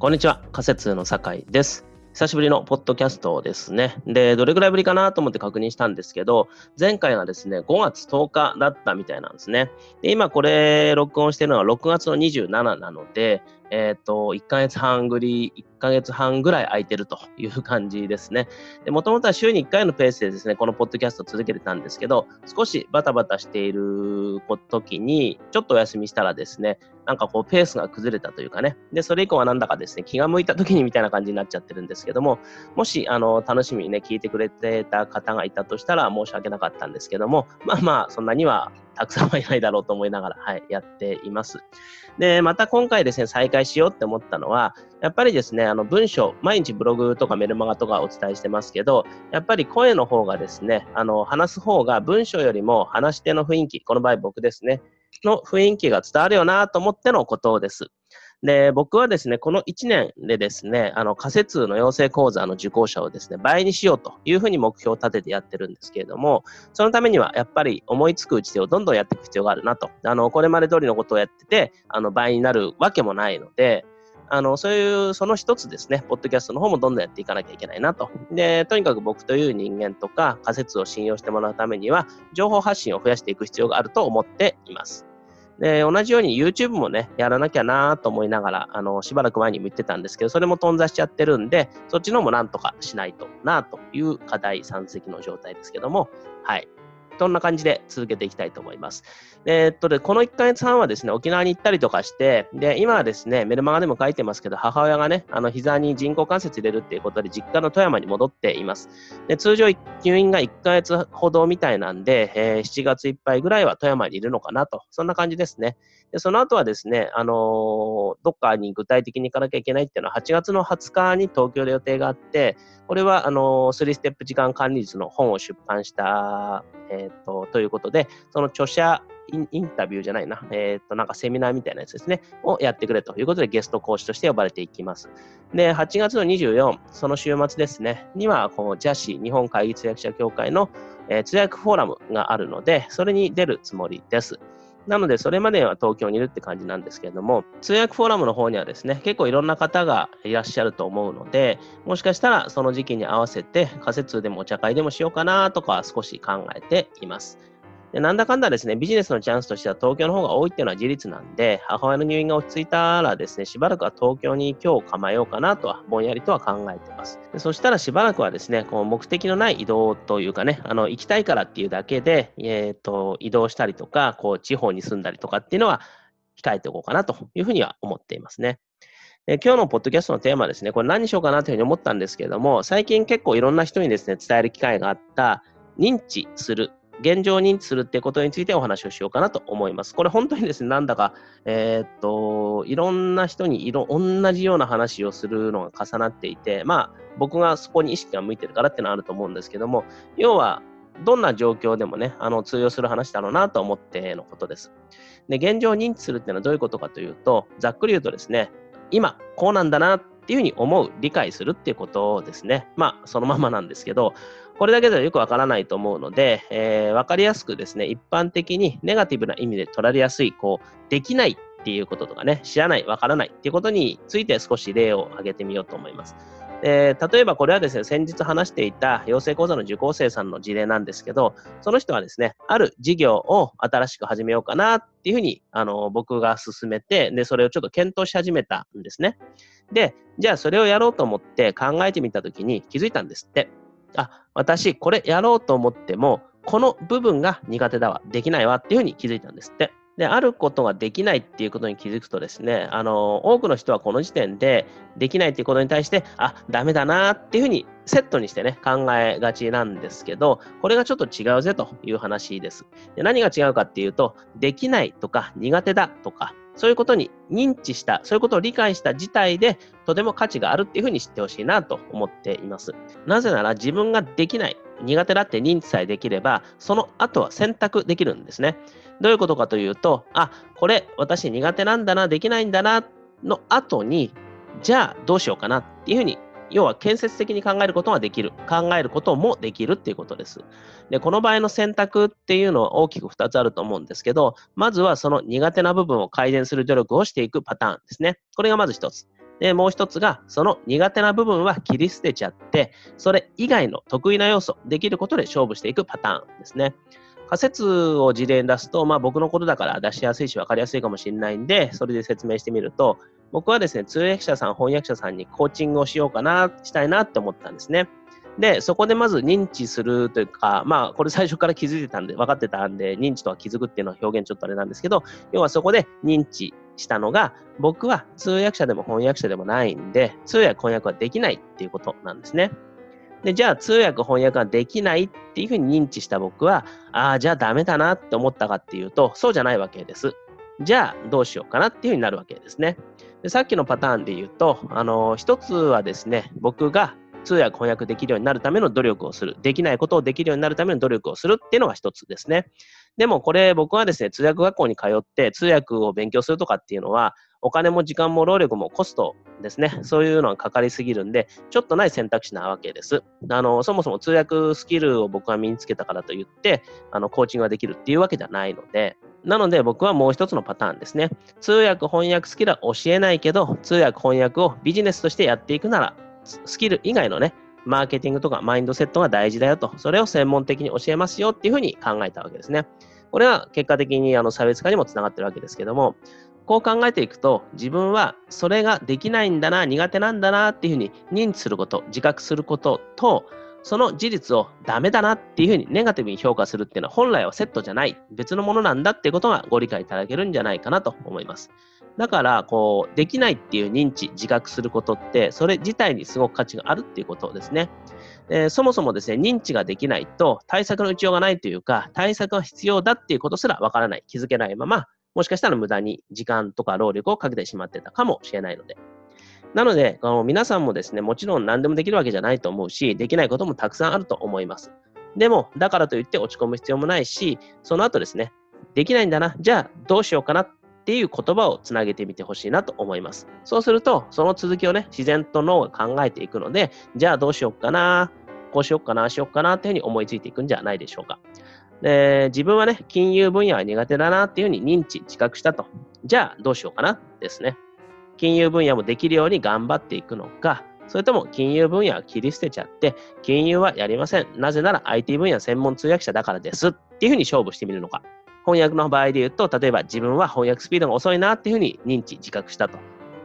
こんにちは、仮説の酒井です。久しぶりのポッドキャストですね。で、どれぐらいぶりかなと思って確認したんですけど、前回がですね、5月10日だったみたいなんですね。で、今これ録音してるのは6月の27なので、えっ、ー、と、1ヶ月半ぐり、1ヶ月半ぐらい空いてるという感じですね。もともとは週に1回のペースでですね、このポッドキャストを続けてたんですけど、少しバタバタしている時に、ちょっとお休みしたらですね、なんかこうペースが崩れたというかね、で、それ以降はなんだかですね、気が向いた時にみたいな感じになっちゃってるんですけども、もし、あの、楽しみにね、聞いてくれてた方がいたとしたら申し訳なかったんですけども、まあまあ、そんなにはたくさんはいないだろうと思いながら、はい、やっています。で、また今回ですね、再開しようって思ったのは、やっぱりですね、あの文章、毎日ブログとかメルマガとかお伝えしてますけど、やっぱり声の方がですね、あの話す方が文章よりも話し手の雰囲気、この場合僕ですね、の雰囲気が伝わるよなと思ってのことです。で、僕はですね、この1年でですね、あの、仮説の養成講座の受講者をですね、倍にしようというふうに目標を立ててやってるんですけれども、そのためにはやっぱり思いつく打ち手をどんどんやっていく必要があるなと。あの、これまで通りのことをやってて、あの、倍になるわけもないので、あの、そういう、その一つですね、ポッドキャストの方もどんどんやっていかなきゃいけないなと。で、とにかく僕という人間とか仮説を信用してもらうためには、情報発信を増やしていく必要があると思っています。で、同じように YouTube もね、やらなきゃなと思いながら、あの、しばらく前にも言ってたんですけど、それも頓挫しちゃってるんで、そっちのもなんとかしないとなという課題山積の状態ですけども、はい。そんな感じで続けていきたいと思います。えー、っとで、この1ヶ月半はですね、沖縄に行ったりとかして、で、今はですね、メルマガでも書いてますけど、母親がね、あの、膝に人工関節入れるっていうことで、実家の富山に戻っています。で、通常入院が1ヶ月ほどみたいなんで、えー、7月いっぱいぐらいは富山にいるのかなと、そんな感じですね。で、その後はですね、あのー、どっかに具体的に行かなきゃいけないっていうのは、8月の20日に東京で予定があって、これは、あのー、3ステップ時間管理術の本を出版した、えっ、と、ということで、その著者インタビューじゃないな、えっ、ー、と、なんかセミナーみたいなやつですね、をやってくれということでゲスト講師として呼ばれていきます。で、8月の24、その週末ですね、には、この JASI、日本会議通訳者協会の、えー、通訳フォーラムがあるので、それに出るつもりです。なので、それまでは東京にいるって感じなんですけれども、通訳フォーラムの方にはですね、結構いろんな方がいらっしゃると思うので、もしかしたらその時期に合わせて仮説でもお茶会でもしようかなとか少し考えています。でなんだかんだですね、ビジネスのチャンスとしては東京の方が多いっていうのは事実なんで、母親の入院が落ち着いたらですね、しばらくは東京に今日構えようかなとは、ぼんやりとは考えてます。でそしたらしばらくはですね、こう目的のない移動というかね、あの行きたいからっていうだけで、えーと、移動したりとか、こう地方に住んだりとかっていうのは控えておこうかなというふうには思っていますね。え今日のポッドキャストのテーマですね、これ何にしようかなというふうに思ったんですけれども、最近結構いろんな人にですね、伝える機会があった認知する現状認知するってことについてお話をしようかなと思います。これ本当にですね、なんだか、えー、っと、いろんな人にいろ、同じような話をするのが重なっていて、まあ、僕がそこに意識が向いてるからっていうのはあると思うんですけども、要は、どんな状況でもね、あの、通用する話だろうなと思ってのことです。で、現状認知するっていうのはどういうことかというと、ざっくり言うとですね、今、こうなんだなっていうふうに思う、理解するっていうことをですね。まあ、そのままなんですけど、これだけではよくわからないと思うので、えー、わかりやすくですね、一般的にネガティブな意味で取られやすい、こう、できないっていうこととかね、知らない、わからないっていうことについて少し例を挙げてみようと思います。えー、例えばこれはですね、先日話していた養成講座の受講生さんの事例なんですけど、その人はですね、ある事業を新しく始めようかなっていうふうに、あの、僕が進めて、で、それをちょっと検討し始めたんですね。で、じゃあそれをやろうと思って考えてみたときに気づいたんですって。あ、私これやろうと思っても、この部分が苦手だわ、できないわっていうふうに気づいたんですって。で、あることができないっていうことに気づくとですね、あの、多くの人はこの時点でできないっていうことに対して、あ、ダメだなっていうふうにセットにしてね、考えがちなんですけど、これがちょっと違うぜという話です。で何が違うかっていうと、できないとか苦手だとか、そういうことに認知した、そういうことを理解した事態で、とても価値があるっていうふうに知ってほしいなと思っています。なぜなら自分ができない、苦手だって認知さえできれば、その後は選択できるんですね。どういうことかというと、あ、これ私苦手なんだな、できないんだな、の後に、じゃあどうしようかなっていうふうに要は建設的に考えることができる。考えることもできるっていうことです。で、この場合の選択っていうのは大きく2つあると思うんですけど、まずはその苦手な部分を改善する努力をしていくパターンですね。これがまず1つ。で、もう一つが、その苦手な部分は切り捨てちゃって、それ以外の得意な要素、できることで勝負していくパターンですね。仮説を事例に出すと、まあ僕のことだから出しやすいし分かりやすいかもしれないんで、それで説明してみると、僕はですね、通訳者さん、翻訳者さんにコーチングをしようかな、したいなって思ったんですね。で、そこでまず認知するというか、まあ、これ最初から気づいてたんで、分かってたんで、認知とは気づくっていうのは表現ちょっとあれなんですけど、要はそこで認知したのが、僕は通訳者でも翻訳者でもないんで、通訳翻訳はできないっていうことなんですね。で、じゃあ通訳翻訳ができないっていうふうに認知した僕は、ああ、じゃあダメだなって思ったかっていうと、そうじゃないわけです。じゃあどうしようかなっていうふうになるわけですね。でさっきのパターンで言うと、あの、一つはですね、僕が通訳翻訳できるようになるための努力をする。できないことをできるようになるための努力をするっていうのが一つですね。でもこれ僕はですね、通訳学校に通って通訳を勉強するとかっていうのは、お金も時間も労力もコストですね。そういうのがかかりすぎるんで、ちょっとない選択肢なわけです。あの、そもそも通訳スキルを僕が身につけたからといって、あの、コーチングができるっていうわけじゃないので、なので僕はもう一つのパターンですね。通訳翻訳スキルは教えないけど、通訳翻訳をビジネスとしてやっていくなら、スキル以外のね、マーケティングとかマインドセットが大事だよと、それを専門的に教えますよっていうふうに考えたわけですね。これは結果的にあの差別化にもつながってるわけですけども、こう考えていくと、自分はそれができないんだな、苦手なんだなっていうふうに認知すること、自覚することと、その事実をダメだなっていうふうにネガティブに評価するっていうのは本来はセットじゃない、別のものなんだっていうことがご理解いただけるんじゃないかなと思います。だから、こう、できないっていう認知、自覚することって、それ自体にすごく価値があるっていうことですね。えー、そもそもですね、認知ができないと対策の打ちようがないというか、対策が必要だっていうことすらわからない、気づけないまま、もしかしたら無駄に時間とか労力をかけてしまってたかもしれないので。なので、あの皆さんもですね、もちろん何でもできるわけじゃないと思うし、できないこともたくさんあると思います。でも、だからといって落ち込む必要もないし、その後ですね、できないんだな、じゃあどうしようかなっていう言葉をつなげてみてほしいなと思います。そうすると、その続きをね、自然と脳が考えていくので、じゃあどうしようかな、こうしようかな、しようかなっていうふうに思いついていくんじゃないでしょうか。で自分はね、金融分野は苦手だなっていうふうに認知、自覚したと。じゃあどうしようかなですね。金融分野もできるように頑張っていくのか、それとも金融分野は切り捨てちゃって、金融はやりません。なぜなら IT 分野専門通訳者だからですっていうふうに勝負してみるのか。翻訳の場合で言うと、例えば自分は翻訳スピードが遅いなっていうふうに認知、自覚したと。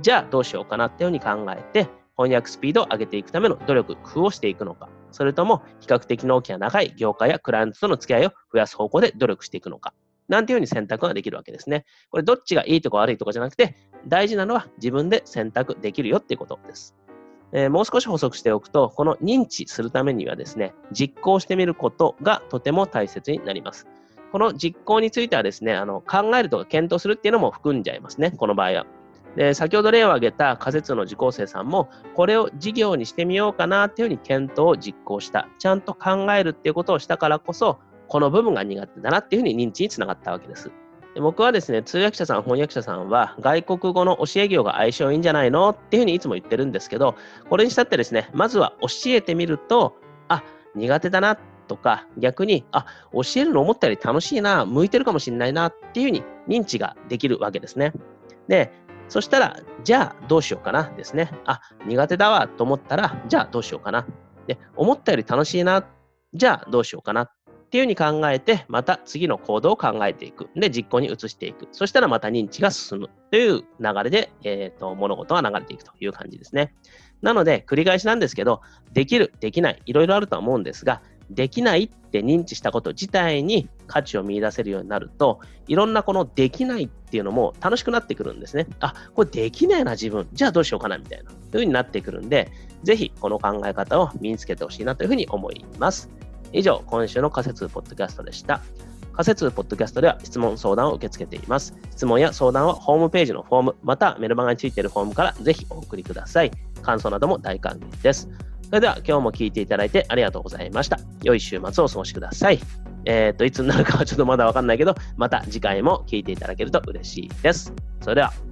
じゃあどうしようかなっていうふうに考えて、翻訳スピードを上げていくための努力、工夫をしていくのか。それとも比較的納期が長い業界やクライアントとの付き合いを増やす方向で努力していくのか。なんていうふうに選択ができるわけですね。これどっちがいいとか悪いとかじゃなくて、大事なのは自分で選択できるよっていうことです。えー、もう少し補足しておくと、この認知するためにはですね、実行してみることがとても大切になります。この実行についてはですね、あの考えるとか検討するっていうのも含んじゃいますね、この場合は。で先ほど例を挙げた仮説の受講生さんも、これを事業にしてみようかなっていうふうに検討を実行した。ちゃんと考えるっていうことをしたからこそ、この部分が苦手だなっていうふうに認知につながったわけです。で僕はですね、通訳者さん、翻訳者さんは、外国語の教え業が相性いいんじゃないのっていうふうにいつも言ってるんですけど、これにしたってですね、まずは教えてみると、あ、苦手だなとか、逆に、あ、教えるの思ったより楽しいな、向いてるかもしれないなっていうふうに認知ができるわけですね。で、そしたら、じゃあどうしようかなですね。あ、苦手だわと思ったら、じゃあどうしようかな。で、思ったより楽しいな、じゃあどうしようかな。っていうふうに考えて、また次の行動を考えていく。で、実行に移していく。そしたらまた認知が進むという流れで、えーと、物事が流れていくという感じですね。なので、繰り返しなんですけど、できる、できない、いろいろあるとは思うんですが、できないって認知したこと自体に価値を見出せるようになると、いろんなこのできないっていうのも楽しくなってくるんですね。あ、これできないな自分。じゃあどうしようかなみたいな。というふうになってくるんで、ぜひこの考え方を身につけてほしいなというふうに思います。以上、今週の仮説ポッドキャストでした。仮説ポッドキャストでは質問、相談を受け付けています。質問や相談はホームページのフォーム、またメルマガについているフォームからぜひお送りください。感想なども大歓迎です。それでは今日も聞いていただいてありがとうございました。良い週末をお過ごしください。えっ、と、いつになるかはちょっとまだわかんないけど、また次回も聞いていただけると嬉しいです。それでは。